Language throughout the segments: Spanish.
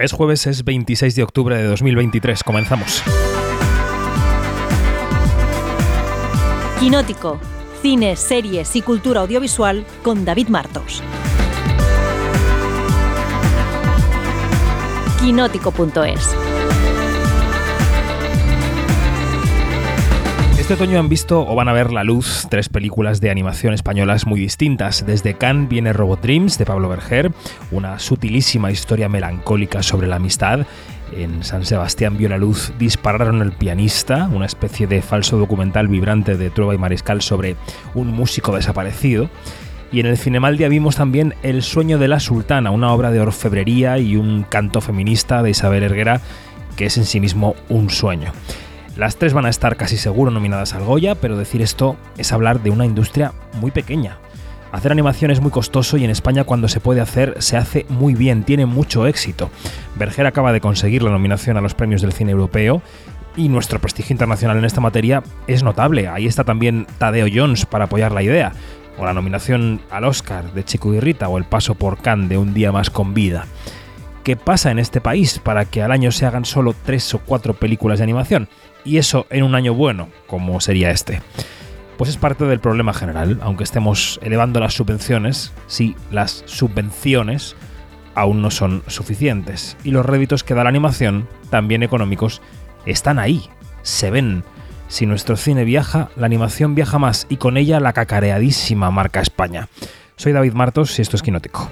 Es jueves, es 26 de octubre de 2023. Comenzamos. Quinótico. Cine, series y cultura audiovisual con David Martos. Quinótico.es Este otoño han visto o van a ver la luz tres películas de animación españolas muy distintas. Desde Cannes viene Robot Dreams de Pablo Berger, una sutilísima historia melancólica sobre la amistad. En San Sebastián vio la luz Dispararon el pianista, una especie de falso documental vibrante de Trueba y Mariscal sobre un músico desaparecido. Y en el Cinemaldia vimos también El sueño de la sultana, una obra de orfebrería y un canto feminista de Isabel Erguera que es en sí mismo un sueño. Las tres van a estar casi seguro nominadas al Goya, pero decir esto es hablar de una industria muy pequeña. Hacer animación es muy costoso y en España cuando se puede hacer se hace muy bien, tiene mucho éxito. Berger acaba de conseguir la nominación a los premios del cine europeo y nuestro prestigio internacional en esta materia es notable. Ahí está también Tadeo Jones para apoyar la idea, o la nominación al Oscar de Chico y Rita o el paso por Cannes de Un día más con vida. ¿Qué pasa en este país para que al año se hagan solo tres o cuatro películas de animación? Y eso en un año bueno, como sería este. Pues es parte del problema general, aunque estemos elevando las subvenciones, sí, las subvenciones aún no son suficientes. Y los réditos que da la animación, también económicos, están ahí, se ven. Si nuestro cine viaja, la animación viaja más y con ella la cacareadísima marca España. Soy David Martos y esto es Quinótico.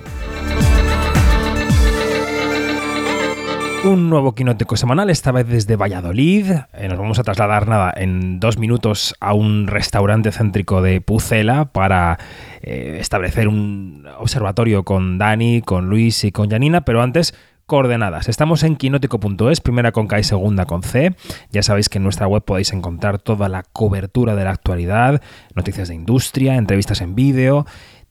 Un nuevo quinótico semanal, esta vez desde Valladolid. Eh, nos vamos a trasladar nada en dos minutos a un restaurante céntrico de Pucela para eh, establecer un observatorio con Dani, con Luis y con Janina, pero antes coordenadas. Estamos en quinótico.es, primera con K y segunda con C. Ya sabéis que en nuestra web podéis encontrar toda la cobertura de la actualidad, noticias de industria, entrevistas en vídeo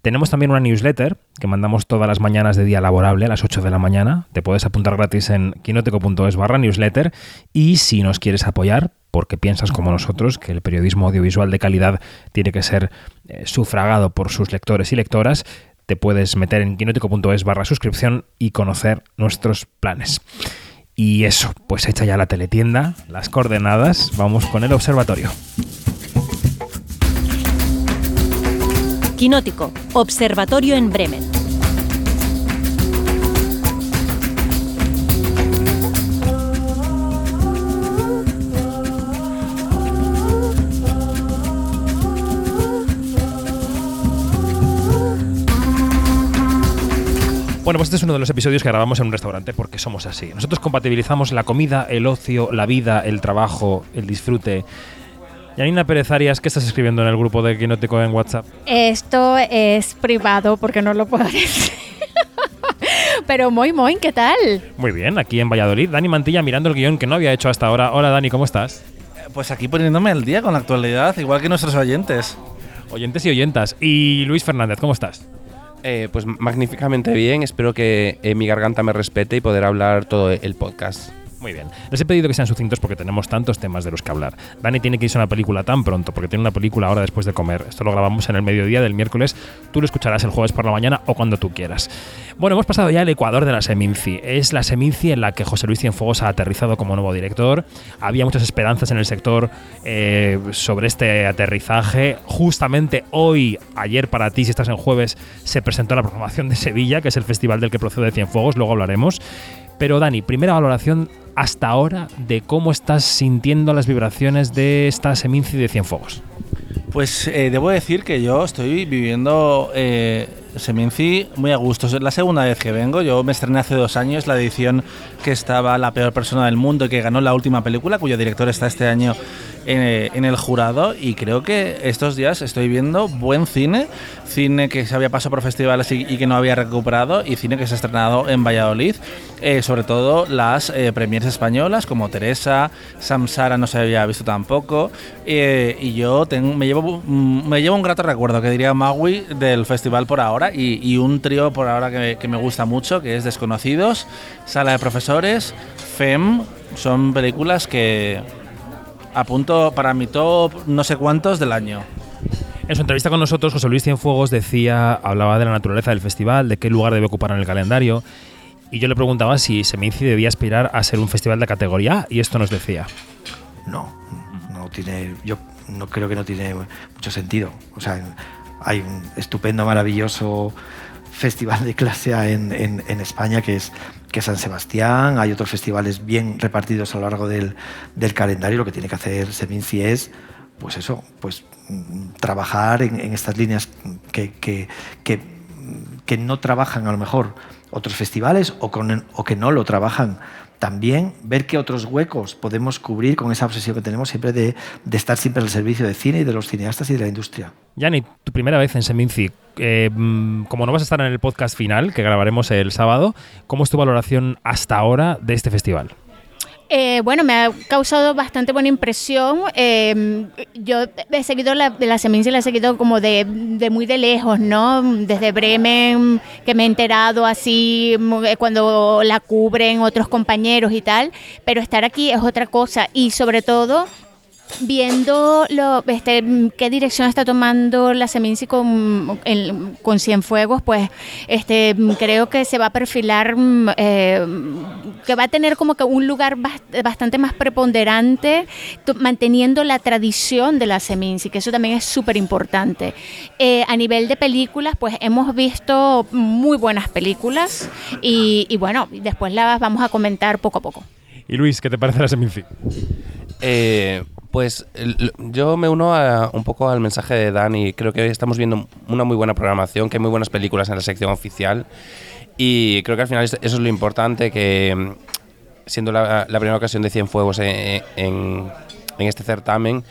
tenemos también una newsletter que mandamos todas las mañanas de día laborable a las 8 de la mañana. Te puedes apuntar gratis en quinoteco.es barra newsletter. Y si nos quieres apoyar, porque piensas como nosotros que el periodismo audiovisual de calidad tiene que ser eh, sufragado por sus lectores y lectoras, te puedes meter en quinoteco.es barra suscripción y conocer nuestros planes. Y eso, pues hecha ya la teletienda, las coordenadas, vamos con el observatorio. Quinótico, Observatorio en Bremen. Bueno, pues este es uno de los episodios que grabamos en un restaurante porque somos así. Nosotros compatibilizamos la comida, el ocio, la vida, el trabajo, el disfrute Yanina Pérez Arias, ¿qué estás escribiendo en el grupo de Quinótico en WhatsApp? Esto es privado porque no lo puedo decir. Pero muy, muy, ¿qué tal? Muy bien, aquí en Valladolid. Dani Mantilla mirando el guion que no había hecho hasta ahora. Hola Dani, ¿cómo estás? Pues aquí poniéndome al día con la actualidad, igual que nuestros oyentes. Oyentes y oyentas. Y Luis Fernández, ¿cómo estás? Eh, pues magníficamente bien, espero que eh, mi garganta me respete y poder hablar todo el podcast. Muy bien. Les he pedido que sean sucintos porque tenemos tantos temas de los que hablar. Dani tiene que irse a una película tan pronto porque tiene una película ahora después de comer. Esto lo grabamos en el mediodía del miércoles. Tú lo escucharás el jueves por la mañana o cuando tú quieras. Bueno, hemos pasado ya el Ecuador de la Seminci. Es la Seminci en la que José Luis Cienfuegos ha aterrizado como nuevo director. Había muchas esperanzas en el sector eh, sobre este aterrizaje. Justamente hoy, ayer para ti, si estás en jueves, se presentó la programación de Sevilla, que es el festival del que procede Cienfuegos. Luego hablaremos. Pero Dani, primera valoración hasta ahora de cómo estás sintiendo las vibraciones de esta Seminci de Cienfuegos. Pues eh, debo decir que yo estoy viviendo eh, Seminci muy a gusto. Es la segunda vez que vengo. Yo me estrené hace dos años la edición que estaba La peor persona del mundo y que ganó la última película, cuyo director está este año en, el jurado y creo que estos días estoy viendo buen cine, cine que se había pasado por festivales y, que no había recuperado y cine que se ha estrenado en Valladolid, eh, sobre todo las eh, premiers españolas como Teresa, Samsara no se había visto tampoco. Eh, y yo me, llevo, mm, me llevo un grato recuerdo que diría Maui del festival por ahora y, un trío por ahora que, que me gusta mucho que es Desconocidos, Sala de Profesores, FEM, son películas que Apunto para mi top no sé cuántos del año. En su entrevista con nosotros, José Luis Cienfuegos decía, hablaba de la naturaleza del festival, de qué lugar debe ocupar en el calendario. y yo le preguntaba si Seminci debía aspirar a ser un festival de categoría A y esto nos decía. No, no tiene, yo no creo que no tiene mucho sentido. O sea, hay un estupendo, maravilloso festival de clase A en, España que es, que San Sebastián, hay otros festivales bien repartidos a lo largo del, calendario, lo que tiene que hacer Seminci es, pues eso, pues mm, trabajar en, estas líneas que, que, que, no trabajan a lo mejor otros festivales o, con, o que no lo trabajan también ver qué otros huecos podemos cubrir con esa obsesión que tenemos siempre de, de, estar siempre al servicio del cine y de los cineastas y de la industria. Yanni, tu primera vez en Seminci, eh, mm, como no vas a estar en el podcast final, que grabaremos el sábado, ¿cómo es tu valoración hasta ahora de este festival? Eh, bueno, me ha causado bastante buena impresión. Eh, yo he seguido la, la Seminci, la he seguido como de, de, muy de lejos, ¿no? Desde Bremen, que me he enterado así eh, cuando la cubren otros compañeros y tal. Pero estar aquí es otra cosa. Y sobre todo viendo lo, este, qué dirección está tomando la Seminci con, el, con Cienfuegos, pues este, creo que se va a perfilar, eh, que va a tener como que un lugar bastante más preponderante, manteniendo la tradición de la Seminci, que eso también es súper importante. Eh, a nivel de películas, pues hemos visto muy buenas películas y, y bueno, después las vamos a comentar poco a poco. Y Luis, ¿qué te parece la Seminci? Eh, pues yo me uno un poco al mensaje de Dani. Creo que estamos viendo una muy buena programación, que hay muy buenas películas en la sección oficial. Y creo que al final eso es lo importante, que mm, siendo la, primera ocasión de Cienfuegos en, en, este certamen,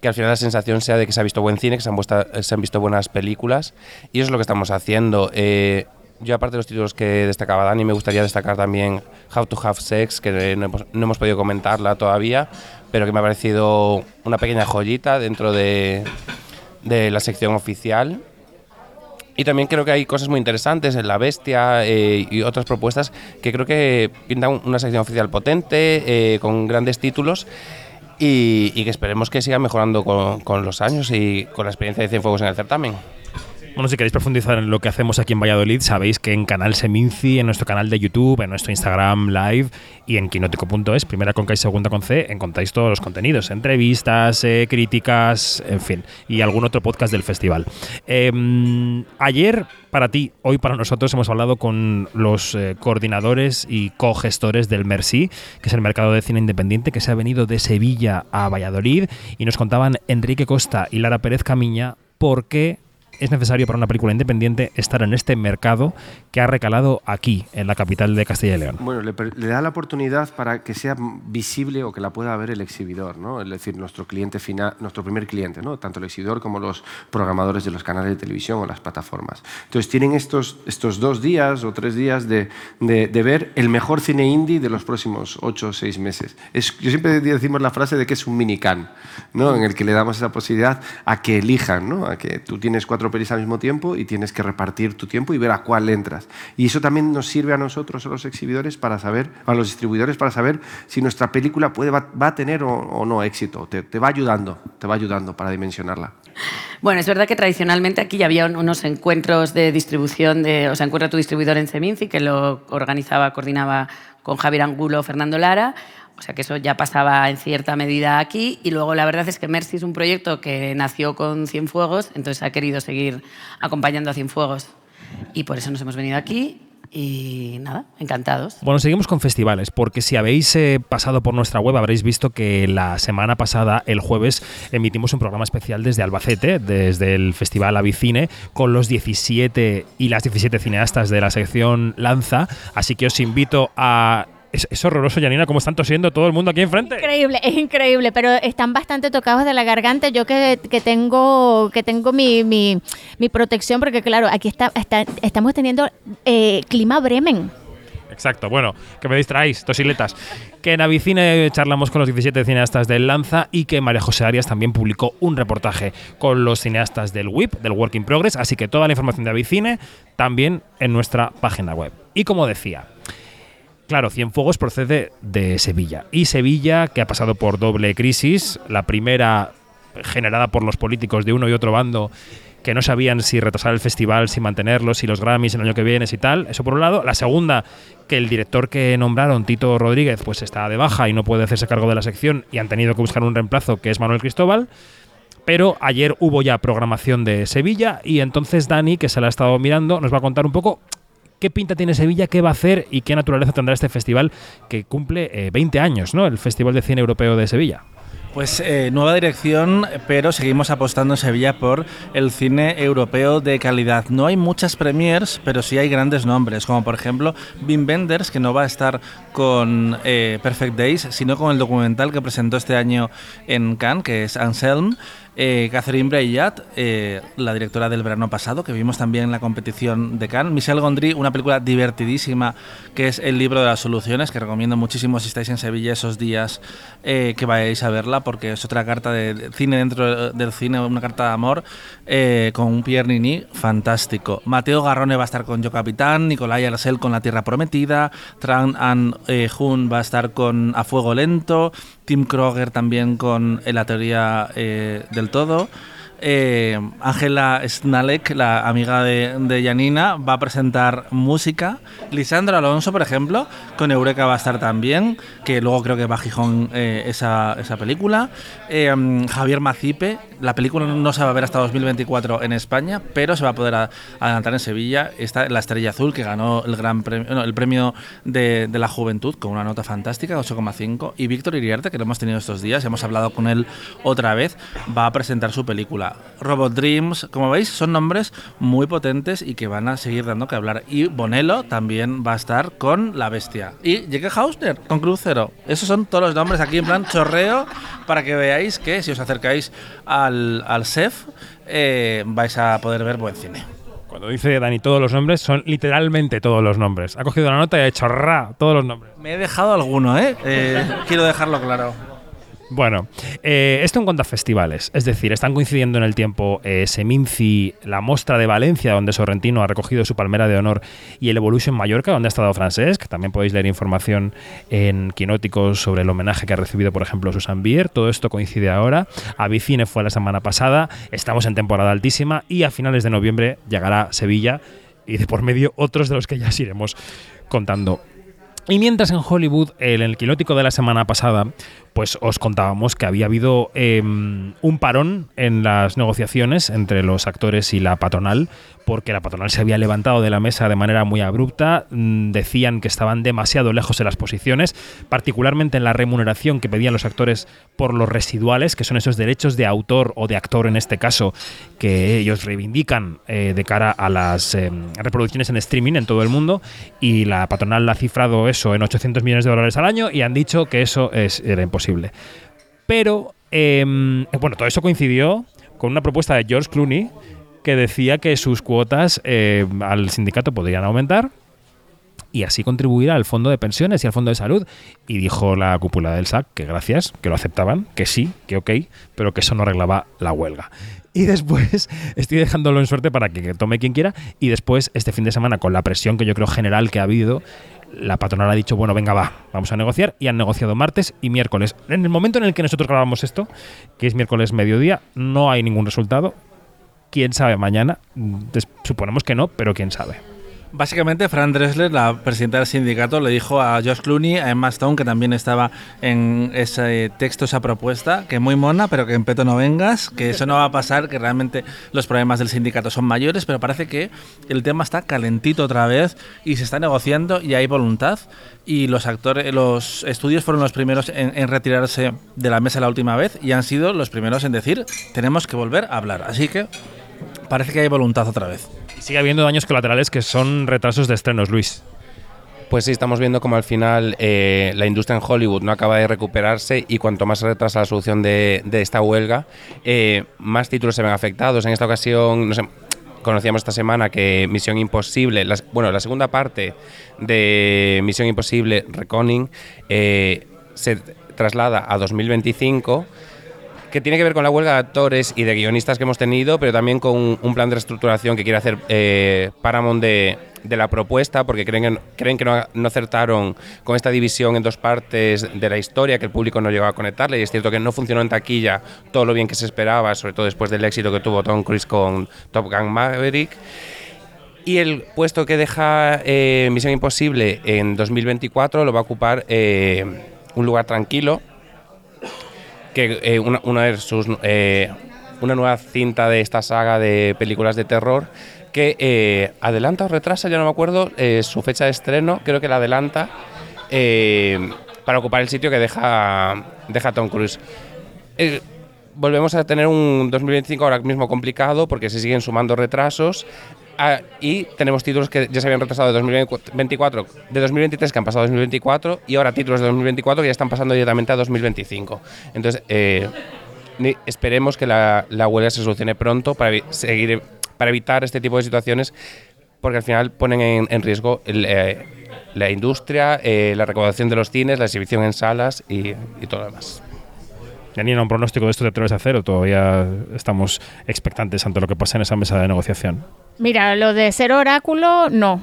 que al final la sensación sea de que se ha visto buen cine, que se han, visto buenas películas. Y eso es lo que estamos haciendo. Eh, yo aparte de los títulos que destacaba Dani, me gustaría destacar también How to Have Sex, que no hemos podido comentarla todavía, pero que me ha parecido una pequeña joyita dentro de, de la sección oficial. Y también creo que hay cosas muy interesantes en La Bestia eh, y otras propuestas que creo que pintan una sección oficial potente, eh, con grandes títulos y, que esperemos que siga mejorando con, con los años y con la experiencia de Cienfuegos en el certamen. Bueno, si queréis profundizar en lo que hacemos aquí en Valladolid, sabéis que en Canal Seminci, en nuestro canal de YouTube, en nuestro Instagram Live y en quinótico.es, primera con K y segunda con C, encontráis todos los contenidos, entrevistas, eh, críticas, en fin, y algún otro podcast del festival. Eh, ayer, para ti, hoy para nosotros, hemos hablado con los eh, coordinadores y cogestores del Merci, que es el mercado de cine independiente que se ha venido de Sevilla a Valladolid, y nos contaban Enrique Costa y Lara Pérez Camiña por qué es necesario para una película independiente estar en este mercado que ha recalado aquí, en la capital de Castilla y León. Bueno, le, le, da la oportunidad para que sea visible o que la pueda ver el exhibidor, ¿no? es decir, nuestro cliente final, nuestro primer cliente, ¿no? tanto el exhibidor como los programadores de los canales de televisión o las plataformas. Entonces tienen estos, estos dos días o tres días de, de, de ver el mejor cine indie de los próximos ocho o seis meses. Es, yo siempre decimos la frase de que es un minican, ¿no? en el que le damos esa posibilidad a que elijan, ¿no? a que tú tienes cuatro pelis al mismo tiempo y tienes que repartir tu tiempo y ver a cuál entras. Y eso también nos sirve a nosotros, a los exhibidores, para saber, a los distribuidores, para saber si nuestra película puede, va, a tener o, no éxito. Te, te va ayudando, te va ayudando para dimensionarla. Bueno, es verdad que tradicionalmente aquí ya había unos encuentros de distribución, de, o sea, encuentra tu distribuidor en Seminci, que lo organizaba, coordinaba con Javier Angulo, Fernando Lara. O sea que eso ya pasaba en cierta medida aquí. Y luego la verdad es que Mercy es un proyecto que nació con Cienfuegos, entonces ha querido seguir acompañando a Cienfuegos. Y por eso nos hemos venido aquí y nada, encantados. Bueno, seguimos con festivales, porque si habéis eh, pasado por nuestra web habréis visto que la semana pasada, el jueves, emitimos un programa especial desde Albacete, desde el Festival Avicine, con los 17 y las 17 cineastas de la sección Lanza. Así que os invito a es, es, horroroso, Janina, cómo están tosiendo todo el mundo aquí enfrente. Increíble, es increíble, pero están bastante tocados de la garganta. Yo que, que tengo, que tengo mi, mi, mi, protección, porque claro, aquí está, está estamos teniendo eh, clima Bremen. Exacto, bueno, que me distraéis, tosiletas. Que en Avicine charlamos con los 17 cineastas del Lanza y que María José Arias también publicó un reportaje con los cineastas del WIP, del Work in Progress, así que toda la información de Avicine también en nuestra página web. Y como decía, Claro, Cienfuegos procede de Sevilla. Y Sevilla, que ha pasado por doble crisis, la primera generada por los políticos de uno y otro bando que no sabían si retrasar el festival, si mantenerlo, si los Grammys el año que viene, si tal. Eso por un lado. La segunda, que el director que nombraron, Tito Rodríguez, pues está de baja y no puede hacerse cargo de la sección y han tenido que buscar un reemplazo, que es Manuel Cristóbal. Pero ayer hubo ya programación de Sevilla y entonces Dani, que se la ha estado mirando, nos va a contar un poco qué pinta tiene Sevilla, qué va a hacer y qué naturaleza tendrá este festival que cumple 20 eh, años, ¿no? El Festival de Cine Europeo de Sevilla. Pues eh, nueva dirección, pero seguimos apostando en Sevilla por el cine europeo de calidad. No hay muchas premiers, pero sí hay grandes nombres, como por ejemplo Wim Wenders, que no va a estar con eh, Perfect Days, sino con el documental que presentó este año en Cannes, que es Anselm. Eh, Catherine Breillat, eh, la directora del verano pasado, que vimos también en la competición de Cannes. Michel Gondry, una película divertidísima que es El libro de las soluciones, que recomiendo muchísimo si estáis en Sevilla esos días eh, que vayáis a verla, porque es otra carta de cine dentro del cine, una carta de amor con un Pierre Nini fantástico. Mateo Garrone va a estar con Yo Capitán, Nicolai Arcel con La Tierra Prometida, Tran An Jun va a estar con A Fuego Lento, Tim Kroger también con La Teoría del Todo. Eh, Ángela Snalek, la amiga de, Janina, va a presentar música. Lisandro Alonso, por ejemplo, con Eureka va a estar también, que luego creo que va a Gijón eh, esa, película. Eh, Javier Macipe, la película no se va a ver hasta 2024 en España, pero se va a poder adelantar en Sevilla. Está La Estrella Azul, que ganó el gran premio, el premio de, de, la juventud con una nota fantástica, 8,5. Y Víctor Iriarte, que lo hemos tenido estos días, hemos hablado con él otra vez, va a presentar su película. Robot Dreams, como veis, son nombres muy potentes y que van a seguir dando que hablar. Y Bonello también va a estar con La Bestia. Y J.K. Hausner con Crucero. Esos son todos los nombres aquí en plan chorreo para que veáis que si os acercáis al, al eh, vais a poder ver buen cine. Cuando dice Dani todos los nombres, son literalmente todos los nombres. Ha cogido la nota y ha hecho ra todos los nombres. Me he dejado alguno, ¿eh? eh quiero dejarlo claro. Bueno, eh, esto en cuanto a festivales, es decir, están coincidiendo en el tiempo eh, Seminci, la Mostra de Valencia, donde Sorrentino ha recogido su palmera de honor, y el Evolution Mallorca, donde ha estado Francesc. También podéis leer información en Quinóticos sobre el homenaje que ha recibido, por ejemplo, Susan Bier. Todo esto coincide ahora. Avicine fue la semana pasada, estamos en temporada altísima y a finales de noviembre llegará Sevilla y de por medio otros de los que ya os iremos contando. Y mientras en Hollywood, en el quilótico de la semana pasada, pues os contábamos que había habido em, un parón en las negociaciones entre los actores y la patronal porque la patronal se había levantado de la mesa de manera muy abrupta, mm, decían que estaban demasiado lejos de las posiciones, particularmente en la remuneración que pedían los actores por los residuales, que son esos derechos de autor o de actor en este caso, que ellos reivindican eh, de cara a las eh, reproducciones en streaming en todo el mundo, y la patronal ha cifrado eso en 800 millones de dólares al año y han dicho que eso es, era imposible. Pero, em, bueno, todo eso coincidió con una propuesta de George Clooney, que decía que sus cuotas eh, al sindicato podrían aumentar y así contribuir al fondo de pensiones y al fondo de salud. Y dijo la cúpula del SAC que gracias, que lo aceptaban, que sí, que ok, pero que eso no arreglaba la huelga. Y después, estoy dejándolo en suerte para que tome quien quiera, y después, este fin de semana, con la presión que yo creo general que ha habido, la patronal ha dicho, bueno, venga, va, vamos a negociar, y han negociado martes y miércoles. En el momento en el que nosotros grabamos esto, que es miércoles mediodía, no hay ningún resultado, quién sabe mañana. Suponemos que no, pero quién sabe. Básicamente, Fran Dressler, la presidenta del sindicato, le dijo a Josh Clooney, a Emma Stone, que también estaba en ese texto, esa propuesta, que muy mona, pero que en peto no vengas, que eso no va a pasar, que realmente los problemas del sindicato son mayores, pero parece que el tema está calentito otra vez y se está negociando y hay voluntad. Y los actores, los estudios fueron los primeros en, en retirarse de la mesa la última vez y han sido los primeros en decir, tenemos que volver a hablar. Así que parece que hay voluntad otra vez. Sigue habiendo daños colaterales que son retrasos de estrenos, Luis. Pues sí, estamos viendo como al final eh, la industria en Hollywood no acaba de recuperarse y cuanto más se retrasa la solución de, esta huelga, eh, más títulos se ven afectados. En esta ocasión, no sé, conocíamos esta semana que Misión Imposible, bueno, la segunda parte de Misión Imposible, Reconning, eh, se traslada a 2025 que tiene que ver con la huelga de actores y de guionistas que hemos tenido, pero también con un, plan de reestructuración que quiere hacer eh, Paramount de, la propuesta, porque creen que, creen que no, no, acertaron con esta división en dos partes de la historia, que el público no llegó a conectarle, y es cierto que no funcionó en taquilla todo lo bien que se esperaba, sobre todo después del éxito que tuvo Tom Cruise con Top Gun Maverick. Y el puesto que deja eh, Misión Imposible en 2024 lo va a ocupar eh, un lugar tranquilo, que eh, una, sus, una nueva cinta de esta saga de películas de terror que adelanta o retrasa, ya no me acuerdo, su fecha de estreno, creo que la adelanta para ocupar el sitio que deja, deja Tom Cruise volvemos a tener un 2025 ahora mismo complicado porque se siguen sumando retrasos. Ah, y tenemos títulos que ya se habían retrasado de 2024, de 2023 que han pasado a 2024 y ahora títulos de 2024 que ya están pasando directamente a 2025. Entonces, eh, esperemos que la, huelga se solucione pronto para, seguir, para evitar este tipo de situaciones porque al final ponen en, riesgo eh, la industria, eh, la recaudación de los cines, la exhibición en salas y, y todo lo demás. Janina, un pronóstico de esto te atreves a hacer o todavía estamos expectantes ante lo que pasa en esa mesa de negociación? Mira, lo de ser oráculo, no.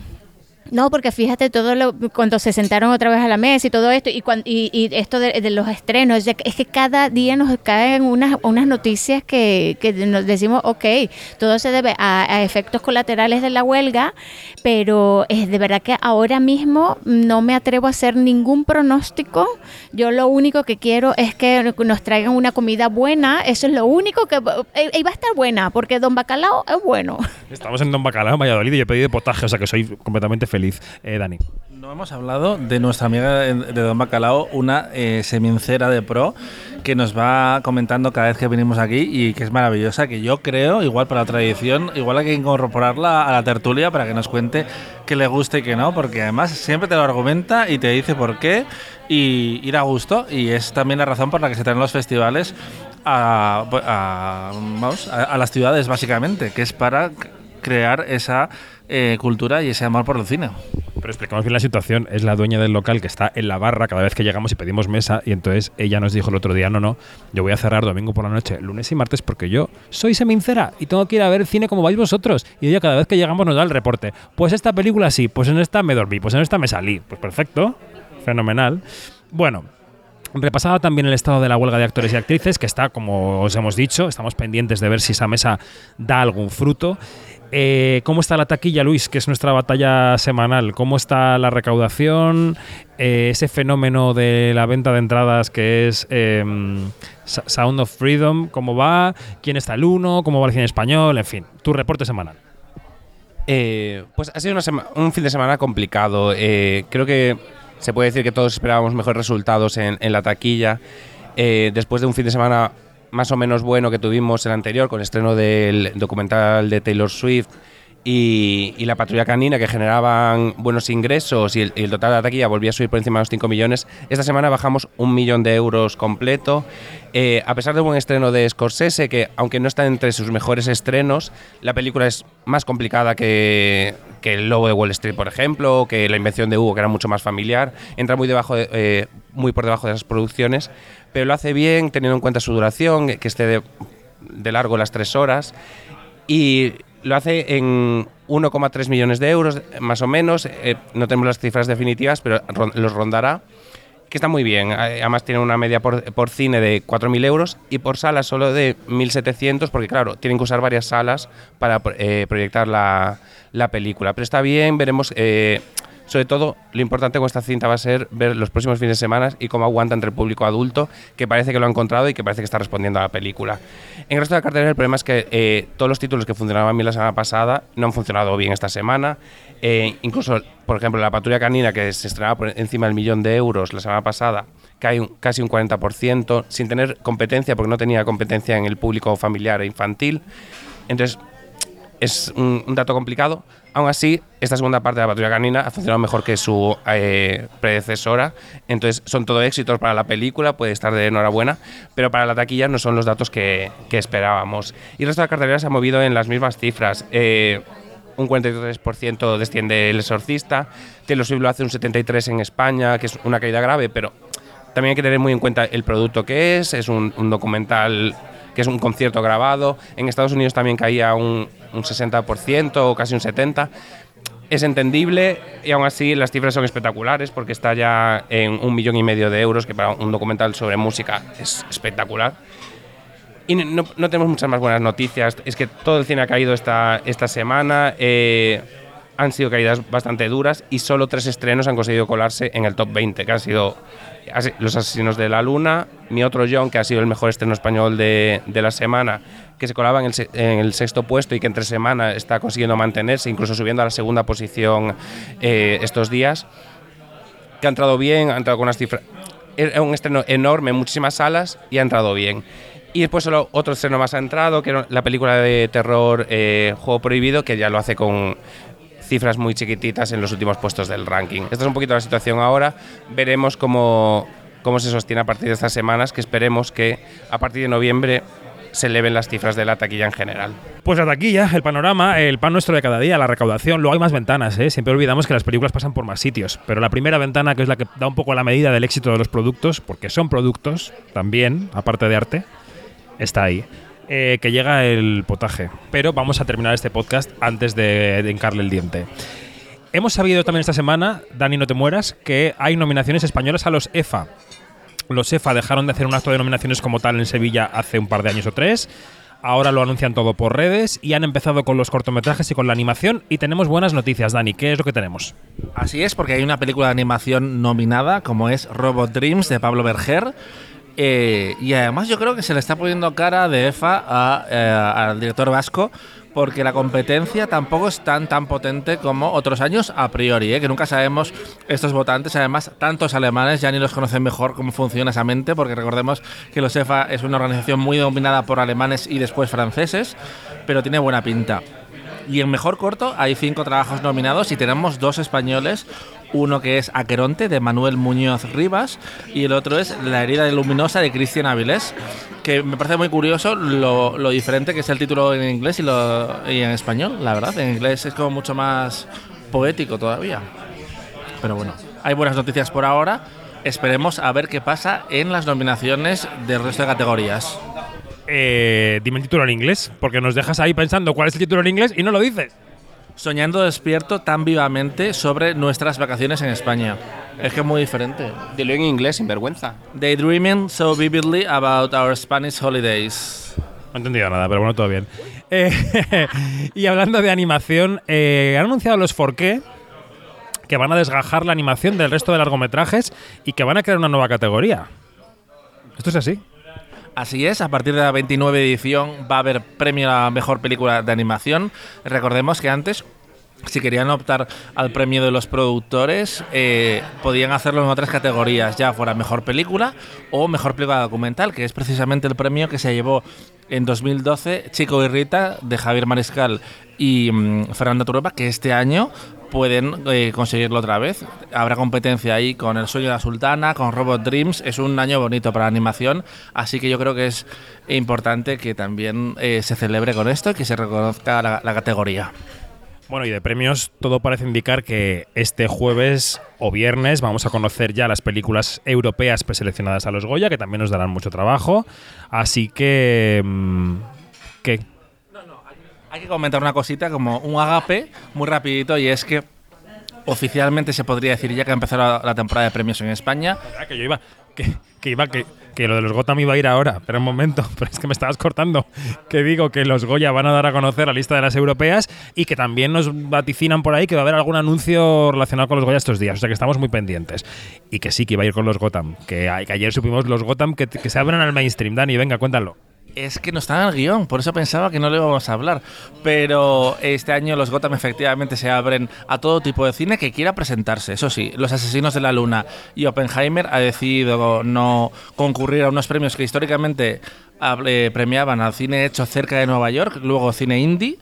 No, porque fíjate todo lo cuando se sentaron otra vez a la mesa y todo esto y y, esto de, los estrenos es que cada día nos caen unas unas noticias que, nos decimos ok todo se debe a, efectos colaterales de la huelga pero es de verdad que ahora mismo no me atrevo a hacer ningún pronóstico. Yo lo único que quiero es que nos traigan una comida buena eso es lo único que eh, y va a estar buena porque Don Bacalao es bueno. Estamos en Don Bacalao en Valladolid y he pedido potaje o sea que soy completamente feliz, eh, Dani. No hemos hablado de nuestra amiga de Don Bacalao, una eh, semincera de pro que nos va comentando cada vez que venimos aquí y que es maravillosa, que yo creo, igual para la tradición, igual hay que incorporarla a la tertulia para que nos cuente qué le gusta y qué no, porque además siempre te lo argumenta y te dice por qué y ir a gusto y es también la razón por la que se traen los festivales a, a las ciudades básicamente, que es para crear esa eh, cultura y ese amor por el cine. Pero explicamos bien la situación. Es la dueña del local que está en la barra cada vez que llegamos y pedimos mesa. Y entonces ella nos dijo el otro día: No, no, yo voy a cerrar domingo por la noche, lunes y martes, porque yo soy semincera y tengo que ir a ver cine como vais vosotros. Y ella cada vez que llegamos nos da el reporte: Pues esta película sí, pues en esta me dormí, pues en esta me salí. Pues perfecto, fenomenal. Bueno, Repasaba también el estado de la huelga de actores y actrices, que está, como os hemos dicho, estamos pendientes de ver si esa mesa da algún fruto. Eh, ¿Cómo está la taquilla, Luis, que es nuestra batalla semanal? ¿Cómo está la recaudación? Eh, ese fenómeno de la venta de entradas que es em, Sound of Freedom, ¿cómo va? ¿Quién está el uno? ¿Cómo va el cine español? En fin, tu reporte semanal. Eh, pues ha sido un fin de semana complicado. creo que se puede decir que todos esperábamos mejores resultados en, en la taquilla. después de un fin de semana más o menos bueno que tuvimos el anterior, con el estreno del documental de Taylor Swift y, la patrulla canina, que generaban buenos ingresos y el, total de la taquilla volvía a subir por encima de los 5 millones, esta semana bajamos un millón de euros completo. Eh, a pesar del buen estreno de Scorsese, que aunque no está entre sus mejores estrenos, la película es más complicada que, que El Lobo de Wall Street, por ejemplo, que La Invención de Hugo, que era mucho más familiar, entra muy, debajo eh, muy por debajo de esas producciones pero lo hace bien teniendo en cuenta su duración, que esté de, largo las tres horas, y lo hace en 1,3 millones de euros, más o menos, eh, no tenemos las cifras definitivas, pero los rondará, que está muy bien, además tiene una media por, cine de 4.000 euros y por sala solo de 1.700, porque claro, tienen que usar varias salas para eh, proyectar la, la, película, pero está bien, veremos... Eh, sobre todo, lo importante con esta cinta va a ser ver los próximos fines de semana y cómo aguanta entre el público adulto, que parece que lo ha encontrado y que parece que está respondiendo a la película. En el resto de la cartelera, el problema es que eh, todos los títulos que funcionaban bien la semana pasada no han funcionado bien esta semana. Eh, incluso, por ejemplo, La Patrulla Canina, que se estrenaba por encima del millón de euros la semana pasada, cae un, casi un 40%, sin tener competencia, porque no tenía competencia en el público familiar e infantil. Entonces, es un dato complicado, Aún así, esta segunda parte de la patrulla canina ha funcionado mejor que su eh, predecesora, entonces son todo éxitos para la película, puede estar de enhorabuena, pero para la taquilla no son los datos que, esperábamos. Y el resto de la cartelera se ha movido en las mismas cifras. Eh, un 43% desciende el exorcista, Taylor lo hace un 73% en España, que es una caída grave, pero también hay que tener muy en cuenta el producto que es, es un documental que es un concierto grabado. En Estados Unidos también caía un, un 60% o casi un 70%. Es entendible y aún así las cifras son espectaculares porque está ya en un millón y medio de euros, que para un documental sobre música es espectacular. Y no, no tenemos muchas más buenas noticias. Es que todo el cine ha caído esta, esta semana. eh, han sido caídas bastante duras y solo tres estrenos han conseguido colarse en el top 20, que han sido Los Asesinos de la Luna, Mi Otro John, que ha sido el mejor estreno español de, de la semana, que se colaba en el, en el sexto puesto y que entre semana está consiguiendo mantenerse, incluso subiendo a la segunda posición eh, estos días, que ha entrado bien, ha entrado con unas cifras... Es un estreno enorme en muchísimas salas y ha entrado bien. Y después solo otro estreno más ha entrado, que era la película de terror eh, Juego Prohibido, que ya lo hace con cifras muy chiquititas en los últimos puestos del ranking. Esta es un poquito la situación ahora. Veremos cómo, cómo se sostiene a partir de estas semanas, que esperemos que a partir de noviembre se eleven las cifras de la taquilla en general. Pues aquí ya, el panorama, el pan nuestro de cada día, la recaudación. Luego hay más ventanas, ¿eh? Siempre olvidamos que las películas pasan por más sitios. Pero la primera ventana, que es la que da un poco la medida del éxito de los productos, porque son productos también, aparte de arte, está ahí. Eh, que llega el potaje. Pero vamos a terminar este podcast antes de, de hincarle el diente. Hemos sabido también esta semana, Dani, no te mueras, que hay nominaciones españolas a los EFA. Los EFA dejaron de hacer un acto de nominaciones como tal en Sevilla hace un par de años o tres. Ahora lo anuncian todo por redes y han empezado con los cortometrajes y con la animación. Y tenemos buenas noticias, Dani. ¿Qué es lo que tenemos? Así es, porque hay una película de animación nominada, como es Robot Dreams de Pablo Berger. Eh, y además yo creo que se le está poniendo cara de EFA a, eh, al director vasco porque la competencia tampoco es tan tan potente como otros años a priori, ¿eh? que nunca sabemos estos votantes, además tantos alemanes ya ni los conocen mejor cómo funciona esa mente, porque recordemos que los EFA es una organización muy dominada por alemanes y después franceses, pero tiene buena pinta. Y en mejor corto hay cinco trabajos nominados y tenemos dos españoles. Uno que es Aqueronte de Manuel Muñoz Rivas y el otro es La herida luminosa de Cristian Avilés, que me parece muy curioso lo, diferente que es el título en inglés y en español, la verdad. En inglés es como mucho más poético todavía. Pero bueno, hay buenas noticias por ahora. Esperemos a ver qué pasa en las nominaciones del resto de categorías. Eh, dime el título en inglés, porque nos dejas ahí pensando cuál es el título en inglés y no lo dices. Soñando despierto tan vivamente sobre nuestras vacaciones en España. Es que es muy diferente. Dilo en inglés, sin vergüenza. Daydreaming so vividly about our Spanish holidays. No he entendido nada, pero bueno, todo bien. Eh, y hablando de animación, eh, han anunciado los 4K que van a desgajar la animación del resto de largometrajes y que van a crear una nueva categoría. ¿Esto es así? Así es, a partir de la 29 edición va a haber premio a la mejor película de animación. Recordemos que antes, si querían optar al premio de los productores, eh, podían hacerlo en otras categorías, ya fuera mejor película o mejor película documental, que es precisamente el premio que se llevó en 2012 Chico y Rita de Javier Mariscal y mm, Fernando Turopa, que este año pueden eh, conseguirlo otra vez. Habrá competencia ahí con El sueño de la sultana, con Robot Dreams. Es un año bonito para la animación, así que yo creo que es importante que también eh, se celebre con esto y que se reconozca la, la categoría. Bueno, y de premios todo parece indicar que este jueves o viernes vamos a conocer ya las películas europeas preseleccionadas a los Goya, que también nos darán mucho trabajo. Así que... mm, ¿Qué? Hay que comentar una cosita como un agape muy rapidito y es que oficialmente se podría decir ya que ha empezado la, temporada de premios en España. Que yo iba... Que, que iba... Que, que lo de los Gotham iba a ir ahora, pero un momento, pero es que me estabas cortando. Que digo que los Goya van a dar a conocer la lista de las europeas y que también nos vaticinan por ahí que va a haber algún anuncio relacionado con los Goya estos días. O sea que estamos muy pendientes. Y que sí, que iba a ir con los Gotham. Que, que ayer supimos los Gotham que, que se abren al mainstream. Dani, venga, cuéntalo. Es que no está en el guion, por eso pensaba que no le íbamos a hablar. Pero este año los Gotham efectivamente se abren a todo tipo de cine que quiera presentarse. Eso sí, Los Asesinos de la Luna y Oppenheimer ha decidido no concurrir a unos premios que históricamente eh, premiaban al cine hecho cerca de Nueva York, luego cine indie.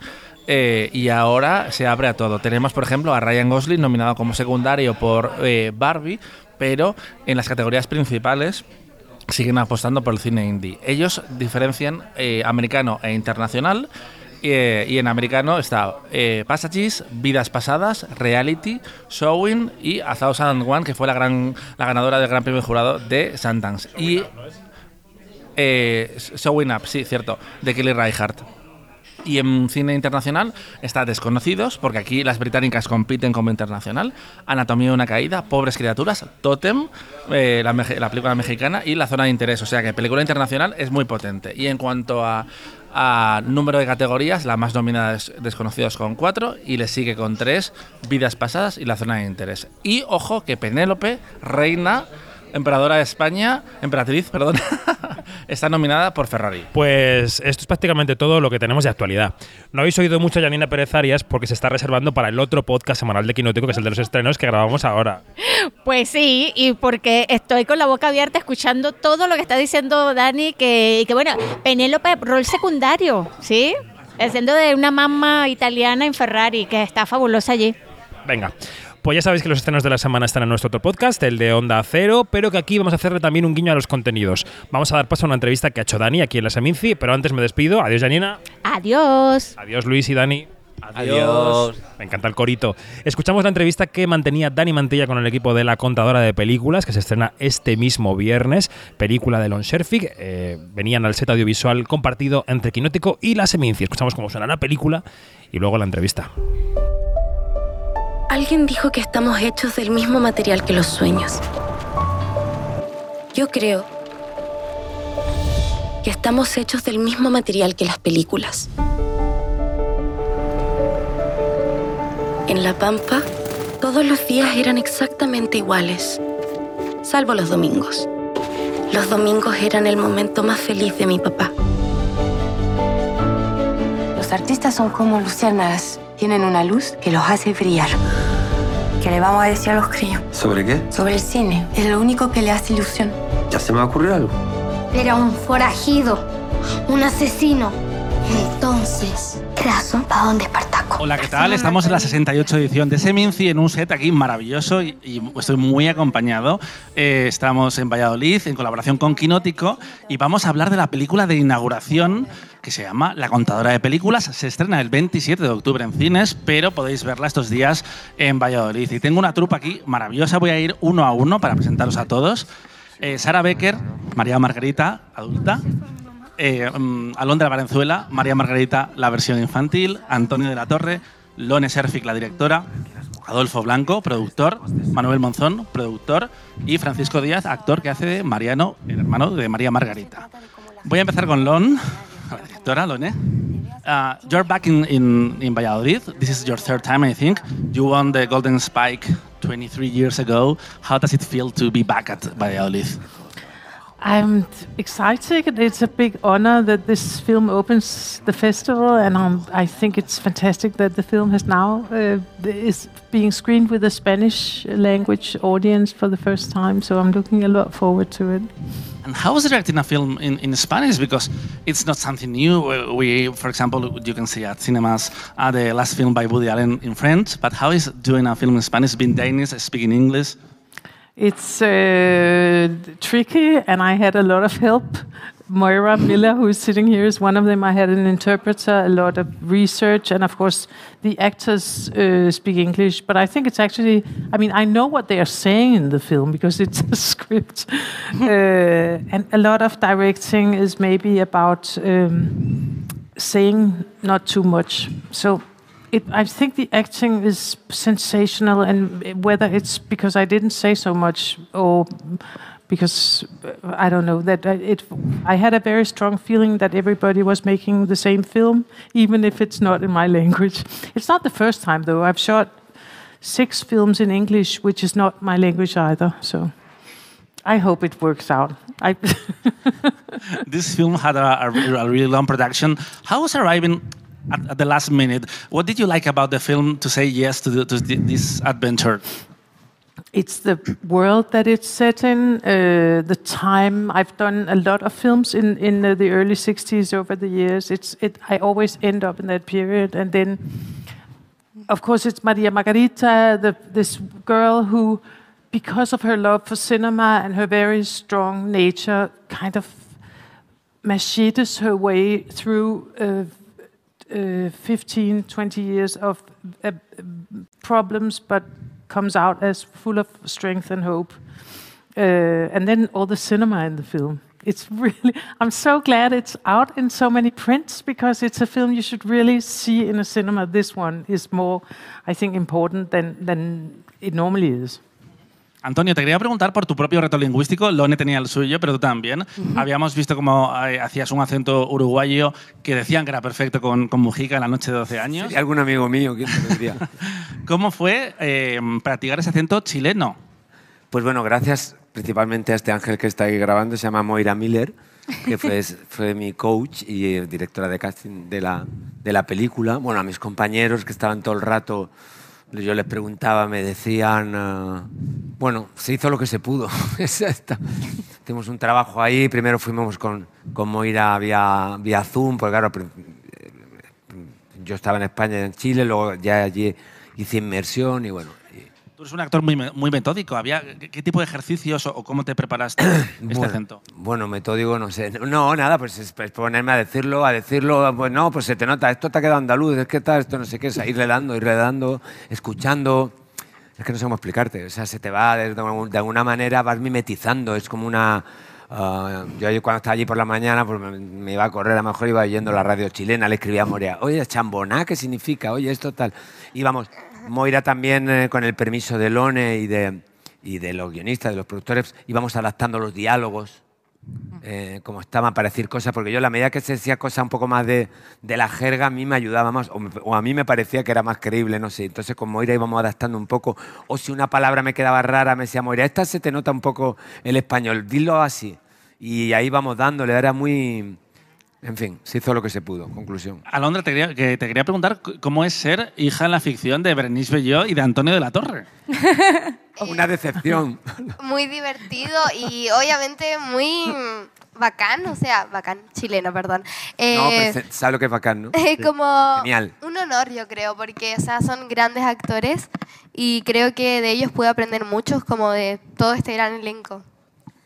eh, y ahora se abre a todo. Tenemos, por ejemplo, a Ryan Gosling nominado como secundario por eh, Barbie, pero en las categorías principales siguen apostando por el cine indie. Ellos diferencian eh, americano e internacional Eh, y en americano está eh, Passages, Vidas Pasadas, Reality, Showing y A Thousand One, que fue la, gran, la ganadora del Gran Premio Jurado de Sundance. Y eh, Showing Up, sí, cierto, de Kelly Reichardt. Y en cine internacional está Desconocidos, porque aquí las británicas compiten como internacional. Anatomía de una caída, Pobres criaturas, Totem, eh, la, película mexicana y La zona de interés. O sea que película internacional es muy potente. Y en cuanto a, a número de categorías, la más nominada es Desconocidos con cuatro y le sigue con tres Vidas pasadas y La zona de interés. Y ojo que Penélope, reina, emperadora de España, emperatriz, perdón, está nominada por Ferrari. Pues esto es prácticamente todo lo que tenemos de actualidad. No habéis oído mucho a Janina Pérez Arias porque se está reservando para el otro podcast semanal de Quinótico, que es el de los estrenos que grabamos ahora. Pues sí, y porque estoy con la boca abierta escuchando todo lo que está diciendo Dani, que, y que bueno, Penélope, rol secundario, ¿sí? Haciendo de una mamá italiana en Ferrari, que está fabulosa allí. Venga. Pues ya sabéis que los estrenos de la semana están en nuestro otro podcast, el de Onda Cero, pero que aquí vamos a hacerle también un guiño a los contenidos. Vamos a dar paso a una entrevista que ha hecho Dani aquí en la Seminci, pero antes me despido. Adiós, Janina. Adiós. Adiós, Luis y Dani. Adiós. Me encanta el corito. Escuchamos la entrevista que mantenía Dani Mantilla con el equipo de La Contadora de Películas, que se estrena este mismo viernes. Película de Lon Sherfig. Eh, venían al set audiovisual compartido entre Quinótico y La Seminci. Escuchamos cómo suena la película y luego la entrevista. Alguien dijo que estamos hechos del mismo material que los sueños. Yo creo que estamos hechos del mismo material que las películas. En La Pampa, todos los días eran exactamente iguales, salvo los domingos. Los domingos eran el momento más feliz de mi papá. Los artistas son como luciérnagas. Tienen una luz que los hace brillar. ¿Qué le vamos a decir a los críos? ¿Sobre qué? Sobre el cine. Es lo único que le hace ilusión. Ya se me va a ocurrir algo. Era un forajido, un asesino. Entonces, Craso va donde Espartaco. Hola, ¿qué tal? Estamos en la 68 edición de Seminci en un set aquí maravilloso y, y estoy muy acompañado. Eh, estamos en Valladolid en colaboración con Quinótico y vamos a hablar de la película de inauguración que se llama La Contadora de Películas. Se estrena el 27 de octubre en cines, pero podéis verla estos días en Valladolid. Y tengo una trupa aquí maravillosa, voy a ir uno a uno para presentaros a todos. Eh, Sara Becker, María Margarita, adulta. Eh, mm, Alondra Valenzuela, María Margarita, la versión infantil, Antonio de la Torre, Lone Serfic, la directora, Adolfo Blanco, productor, Manuel Monzón, productor, y Francisco Díaz, actor que hace de Mariano, el hermano de María Margarita. Voy a empezar con Lon, la directora, Lone. Uh, you're back in, in, in Valladolid. This is your third time, I think. You won the Golden Spike 23 years ago. How does it feel to be back at Valladolid? I'm excited. It's a big honor that this film opens the festival, and um, I think it's fantastic that the film has now uh, is being screened with a Spanish language audience for the first time. So I'm looking a lot forward to it. And how is directing a film in, in Spanish? Because it's not something new. We, for example, you can see at cinemas uh, the last film by Woody Allen in French. But how is doing a film in Spanish, being Danish, speaking English? It's uh, tricky, and I had a lot of help. Moira Miller, who is sitting here, is one of them. I had an interpreter, a lot of research, and of course, the actors uh, speak English. But I think it's actually, I mean, I know what they are saying in the film because it's a script. uh, and a lot of directing is maybe about um, saying not too much. So it, I think the acting is sensational, and whether it's because I didn't say so much or because uh, I don't know that I- it. I had a very strong feeling that everybody was making the same film, even if it's not in my language. It's not the first time though. I've shot six films in English, which is not my language either. So I hope it works out. This film had a, a, a really long production. How was arriving at, at the last minute? What did you like about the film to say yes to, the, to this adventure? it's the world that it's set in, uh, the time. I've done a lot of films in in uh, the early '60s over the years. It's it. I always end up in that period, and then, of course, it's Maria Margarita, the, this girl who, because of her love for cinema and her very strong nature, kind of machetes her way through. Uh, uh, 15, 20 years of uh, problems, but comes out as full of strength and hope. Uh, and then all the cinema in the film. It's really, I'm so glad it's out in so many prints because it's a film you should really see in a cinema. This one is more, I think, important than, than it normally is. Antonio, te quería preguntar por tu propio reto lingüístico. Lone tenía el suyo, pero tú también. Habíamos visto cómo eh, hacías un acento uruguayo que decían que era perfecto con, con Mujica en la noche de 12 años. Y algún amigo mío, ¿quién te lo diría? ¿Cómo fue eh, practicar ese acento chileno? Pues bueno, gracias principalmente a este ángel que está ahí grabando, se llama Moira Miller, que fue, fue mi coach y eh, directora de casting de la, de la película. Bueno, a mis compañeros que estaban todo el rato yo les preguntaba, me decían, eh, bueno, se hizo lo que se pudo. Tuvimos un trabajo ahí, primero fuimos con, con Moira vía, vía Zoom, porque claro, eh, yo estaba en España y en Chile, luego ya allí hice inmersión y bueno, Tú eres un actor muy, muy metódico. ¿Había, ¿Qué tipo de ejercicios o, cómo te preparaste este acento? Bueno, metódico, no sé. No, nada, pues es, ponerme a decirlo, a decirlo, pues no, pues se te nota, esto te ha quedado andaluz, es que tal, esto no sé qué, es irle dando, irle dando, escuchando. Es que no sé cómo explicarte. O sea, se te va, de, alguna manera vas mimetizando, es como una... Ah, yo cuando estaba allí por la mañana, pues me, iba a correr, a lo mejor iba yendo la radio chilena, le escribía a Moria, oye, chamboná, ¿qué significa? Oye, esto tal. Íbamos, Moira también, eh, con el permiso de Lone y de, y de los guionistas, de los productores, íbamos adaptando los diálogos, eh, como estaban para decir cosas, porque yo a la medida que se decía cosas un poco más de, de la jerga, a mí me ayudaba más, o, a mí me parecía que era más creíble, no sé. Entonces con Moira íbamos adaptando un poco, o si una palabra me quedaba rara, me decía Moira, esta se te nota un poco el español, dilo así. Y ahí vamos dándole, era muy en fin, se hizo lo que se pudo. Conclusión. Alondra, te quería, te quería preguntar cómo es ser hija en la ficción de Berenice Belló y de Antonio de la Torre. Una decepción. Muy divertido y obviamente muy bacán, o sea, bacán, chileno, perdón. no, eh, ¿sabes lo que es bacán, no? como Genial. un honor, yo creo, porque, o sea, son grandes actores y creo que de ellos puedo aprender mucho, como de todo este gran elenco.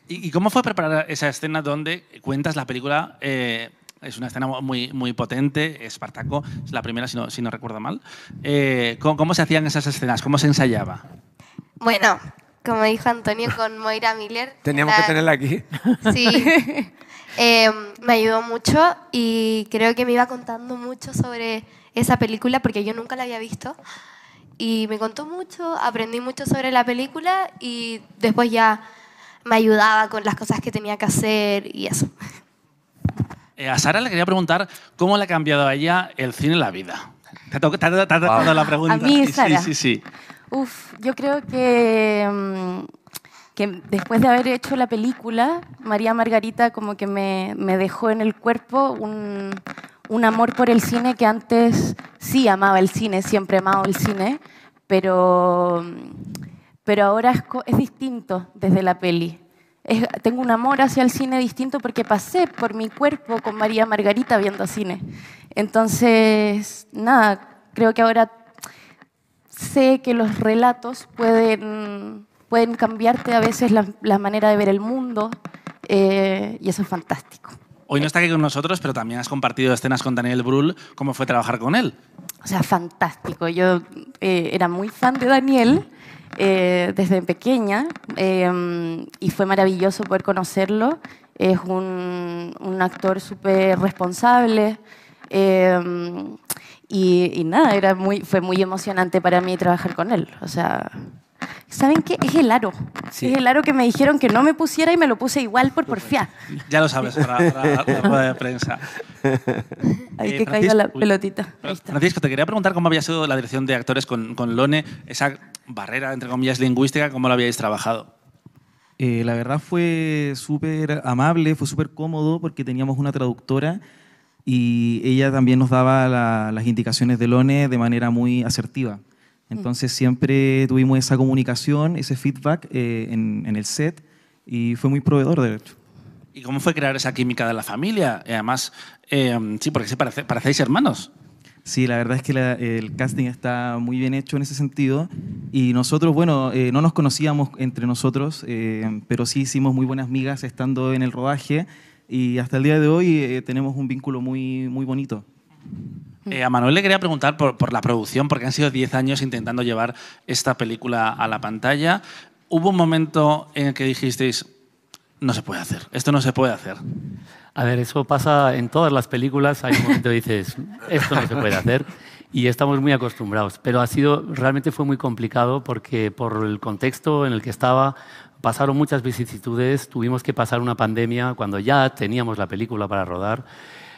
¿Y, cómo fue preparar esa escena donde cuentas la película eh, es una escena muy, muy potente, Espartaco, es la primera si no, si no recuerdo mal. Eh, ¿cómo, se hacían esas escenas? ¿Cómo se ensayaba? Bueno, como dijo Antonio con Moira Miller. Teníamos que tenerla aquí. Sí. Eh, me ayudó mucho y creo que me iba contando mucho sobre esa película porque yo nunca la había visto. Y me contó mucho, aprendí mucho sobre la película y después ya me ayudaba con las cosas que tenía que hacer y eso. Eh, a Sara le quería preguntar cómo le ha cambiado a ella el cine en la vida. Te ha tocado la pregunta. A mí, Sara. Sí, sí, sí. Uf, yo creo que, mm, que después de haber hecho la película, María Margarita como que me, me dejó en el cuerpo un, un, amor por el cine que antes sí amaba el cine, siempre he amado el cine, pero, pero ahora es, es distinto desde la peli tengo un amor hacia el cine distinto porque pasé por mi cuerpo con María Margarita viendo cine. Entonces, nada, creo que ahora sé que los relatos pueden, pueden cambiarte a veces la, manera de ver el mundo eh, y eso es fantástico. Hoy no está aquí con nosotros, pero también has compartido escenas con Daniel Brühl. ¿Cómo fue trabajar con él? O sea, fantástico. Yo eh, era muy fan de Daniel eh, desde pequeña em, y fue maravilloso poder conocerlo. Es un, un actor súper responsable em, y, y, nada, era muy, fue muy emocionante para mí trabajar con él. O sea, ¿saben qué? Es el aro. Es el aro que me dijeron que no me pusiera y me lo puse igual por porfiar. Ya lo sabes, para, la rueda de prensa. Ahí eh, que caiga la pelotita. Francisco, te quería preguntar cómo había sido la dirección de actores con, con Lone, esa barrera, entre comillas, lingüística, ¿cómo lo habíais trabajado? Eh, la verdad fue súper amable, fue súper cómodo porque teníamos una traductora y ella también nos daba las indicaciones de Lone de manera muy asertiva. Entonces siempre tuvimos esa comunicación, ese feedback eh, en, el set y fue muy proveedor, de hecho. ¿Y cómo fue crear esa química de la familia? Y además, eh, sí, porque sí, parecéis hermanos. Sí, la verdad es que el casting está muy bien hecho en ese sentido. Y nosotros, bueno, eh, no nos conocíamos entre nosotros, eh, pero sí hicimos muy buenas migas estando en el rodaje. Y hasta el día de hoy eh, tenemos un vínculo muy, muy bonito. Eh, a Manuel le quería preguntar por, la producción, porque han sido 10 años intentando llevar esta película a la pantalla. ¿Hubo un momento en el que dijisteis, no se puede hacer, esto no se puede hacer? A ver, eso pasa en todas las películas. Hay un momento que dices, esto no se puede hacer. Y estamos muy acostumbrados. Pero ha sido, realmente fue muy complicado porque por el contexto en el que estaba, pasaron muchas vicisitudes. Tuvimos que pasar una pandemia cuando ya teníamos la película para rodar.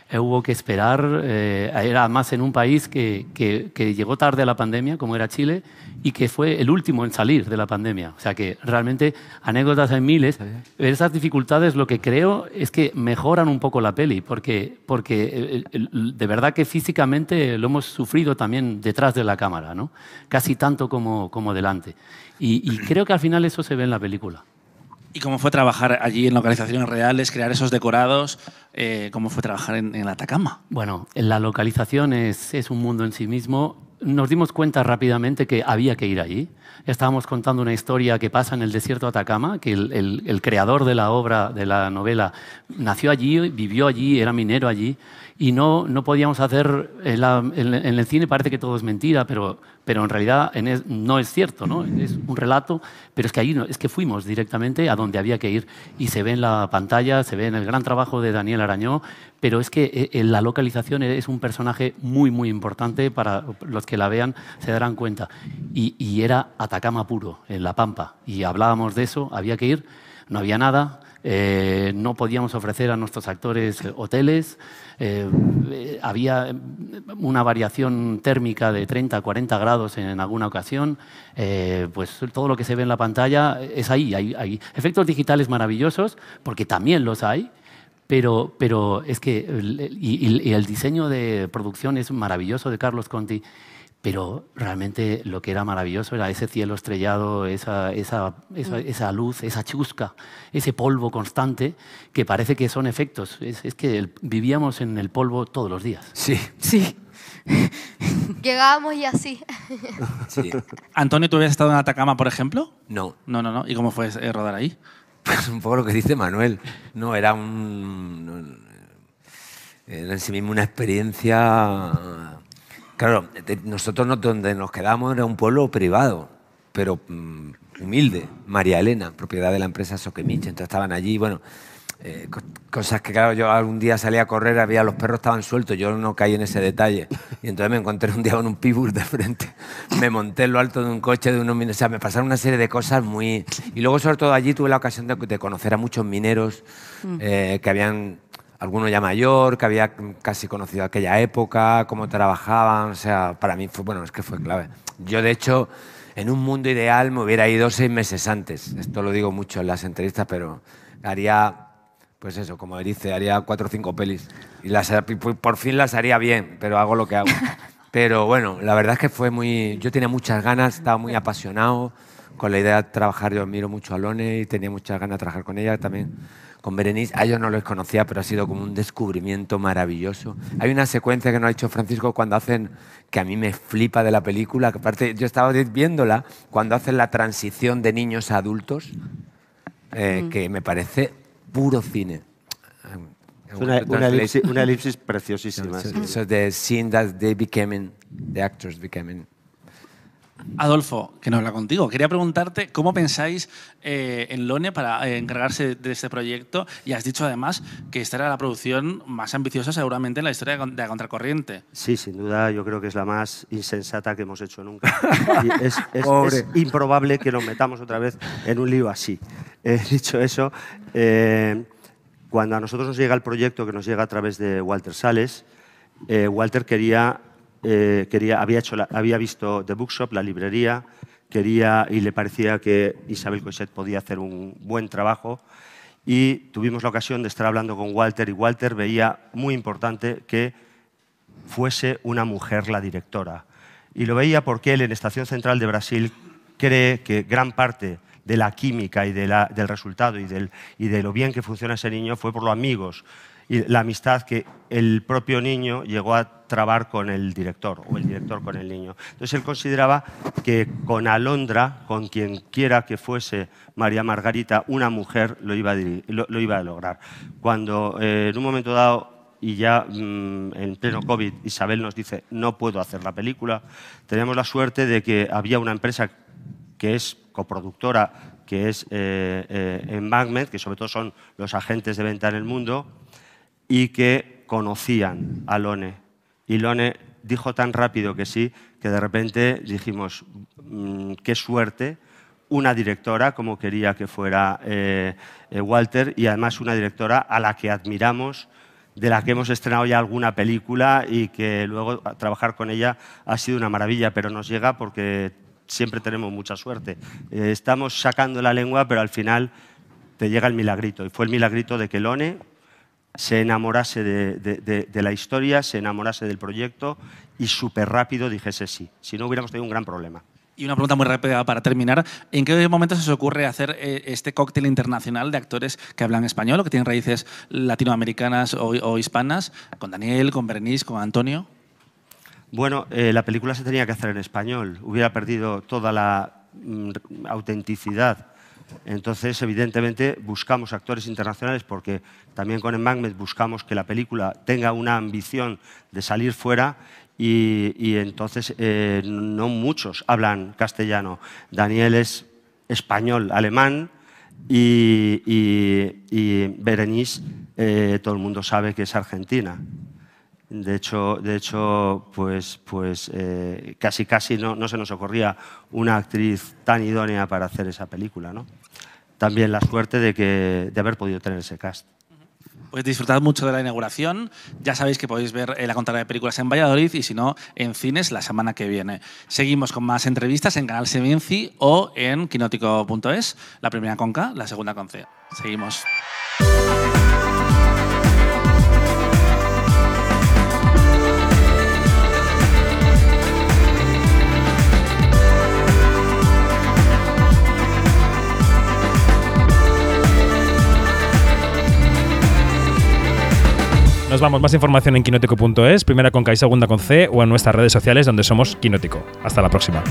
Eh, hubo que esperar, eh, era más en un país que, que, que, llegó tarde a la pandemia, como era Chile, y que fue el último en salir de la pandemia. O sea que realmente anécdotas hay miles. Esas dificultades lo que creo es que mejoran un poco la peli, porque, porque eh, de verdad que físicamente lo hemos sufrido también detrás de la cámara, ¿no? casi tanto como, como delante. Y, y creo que al final eso se ve en la película. ¿Y cómo fue trabajar allí en localizaciones reales, crear esos decorados? Eh, ¿Cómo fue trabajar en, en, Atacama? Bueno, la localización es, un mundo en sí mismo. Nos dimos cuenta rápidamente que había que ir allí. Estábamos contando una historia que pasa en el desierto de Atacama, que el, el creador de la obra, de la novela, nació allí, vivió allí, era minero allí y no, no podíamos hacer, en, la, en, el cine parece que todo es mentira, pero, pero en realidad no es cierto, ¿no? es un relato, pero es que ahí no, es que fuimos directamente a donde había que ir y se ve en la pantalla, se ve en el gran trabajo de Daniel Arañó, pero es que en la localización es un personaje muy, muy importante para los que la vean, se darán cuenta. Y era Atacama puro, en La Pampa, y hablábamos de eso, había que ir, no había nada, eh, no podíamos ofrecer a nuestros actores hoteles, eh, había una variación térmica de 30 a 40 grados en alguna ocasión, eh, pues todo lo que se ve en la pantalla es ahí, hay, efectos digitales maravillosos, porque también los hay, pero, pero es que y, el diseño de producción es maravilloso de Carlos Conti pero realmente lo que era maravilloso era ese cielo estrellado, esa, esa, esa, esa luz, esa chusca, ese polvo constante, que parece que son efectos. Es, es que el, vivíamos en el polvo todos los días. Sí. Sí. Llegábamos y así. Sí. Antonio, ¿tú habías estado en Atacama, por ejemplo? No. No, no, no. ¿Y cómo fue eh, rodar ahí? Pues un poco lo que dice Manuel. No, era un... Era en sí mismo una experiencia Claro, nosotros no, donde nos quedamos era un pueblo privado, pero mm, humilde. María Elena, propiedad de la empresa Soquemiche. Entonces estaban allí, bueno, eh, cosas que, claro, yo algún día salí a correr, había los perros estaban sueltos, yo no caí en ese detalle. Y entonces me encontré un día con un pibur de frente. Me monté en lo alto de un coche de unos mineros. O sea, me pasaron una serie de cosas muy. Y luego, sobre todo, allí tuve la ocasión de, de conocer a muchos mineros eh, que habían alguno ya mayor, que había casi conocido aquella época, cómo trabajaban, o sea, para mí fue, bueno, es que fue clave. Yo, de hecho, en un mundo ideal me hubiera ido seis meses antes, esto lo digo mucho en las entrevistas, pero haría, pues eso, como dice, haría cuatro o cinco pelis, y las, por fin las haría bien, pero hago lo que hago. Pero bueno, la verdad es que fue muy, yo tenía muchas ganas, estaba muy apasionado con la idea de trabajar, yo admiro mucho a Lone y tenía muchas ganas de trabajar con ella también con Berenice. A ellos no los conocía, pero ha sido como un descubrimiento maravilloso. Hay una secuencia que nos ha hecho Francisco cuando hacen, que a mí me flipa de la película, que aparte yo estaba viéndola, cuando hacen la transición de niños a adultos, eh, mm. que me parece puro cine. Es una, una, elipsis, una elipsis preciosísima. So, so, so the scene that they became, the actors became Adolfo, que no habla contigo, quería preguntarte cómo pensáis eh, en Lone para eh, encargarse de este proyecto y has dicho además que esta era la producción más ambiciosa seguramente en la historia de la contracorriente. Sí, sin duda yo creo que es la más insensata que hemos hecho nunca. es, es, es, improbable que nos metamos otra vez en un lío así. Eh, dicho eso, cuando a nosotros nos llega el proyecto que nos llega a través de Walter Sales, Walter quería eh, quería, había, hecho había visto The Bookshop, la librería, quería y le parecía que Isabel Coixet podía hacer un buen trabajo y tuvimos la ocasión de estar hablando con Walter y Walter veía muy importante que fuese una mujer la directora. Y lo veía porque él en Estación Central de Brasil cree que gran parte de la química y de la, del resultado y, del, y de lo bien que funciona ese niño fue por los amigos, y la amistad que el propio niño llegó a trabar con el director o el director con el niño. Entonces él consideraba que con Alondra, con quien quiera que fuese María Margarita, una mujer lo iba a, lo, iba a lograr. Cuando eh, en un momento dado y ya mm, en pleno COVID Isabel nos dice no puedo hacer la película, teníamos la suerte de que había una empresa que es coproductora, que es eh, eh, Embankment, que sobre todo son los agentes de venta en el mundo, y que conocían a Lone. Y Lone dijo tan rápido que sí, que de repente dijimos, mm, qué suerte, una directora como quería que fuera eh, eh, Walter y además una directora a la que admiramos, de la que hemos estrenado ya alguna película y que luego trabajar con ella ha sido una maravilla, pero nos llega porque siempre tenemos mucha suerte. Eh, estamos sacando la lengua, pero al final te llega el milagrito. Y fue el milagrito de que Lone se enamorase de, de, de la historia, se enamorase del proyecto y súper rápido dijese sí. Si no hubiéramos tenido un gran problema. Y una pregunta muy rápida para terminar. ¿En qué momento se os ocurre hacer eh, este cóctel internacional de actores que hablan español o que tienen raíces latinoamericanas o, o hispanas? Con Daniel, con Berenice, con Antonio. Bueno, eh, la película se tenía que hacer en español. Hubiera perdido toda la mm, autenticidad. Entonces, evidentemente, buscamos actores internacionales porque también con Embankment buscamos que la película tenga una ambición de salir fuera y, entonces eh, no muchos hablan castellano. Daniel es español, alemán y Berenice, eh, todo el mundo sabe que es argentina. De hecho, de hecho pues, pues eh, casi, casi no, no, se nos ocurría una actriz tan idónea para hacer esa película. ¿no? También la suerte de, que, de haber podido tener ese cast. Pues disfrutad mucho de la inauguración. Ya sabéis que podéis ver eh, la contada de películas en Valladolid y si no, en cines la semana que viene. Seguimos con más entrevistas en Canal Seminci o en quinótico.es, la primera con K, la segunda con C. Seguimos. Nos vamos, más información en quinótico.es, primera con K segunda con C o en nuestras redes sociales donde somos Quinótico. Hasta la próxima.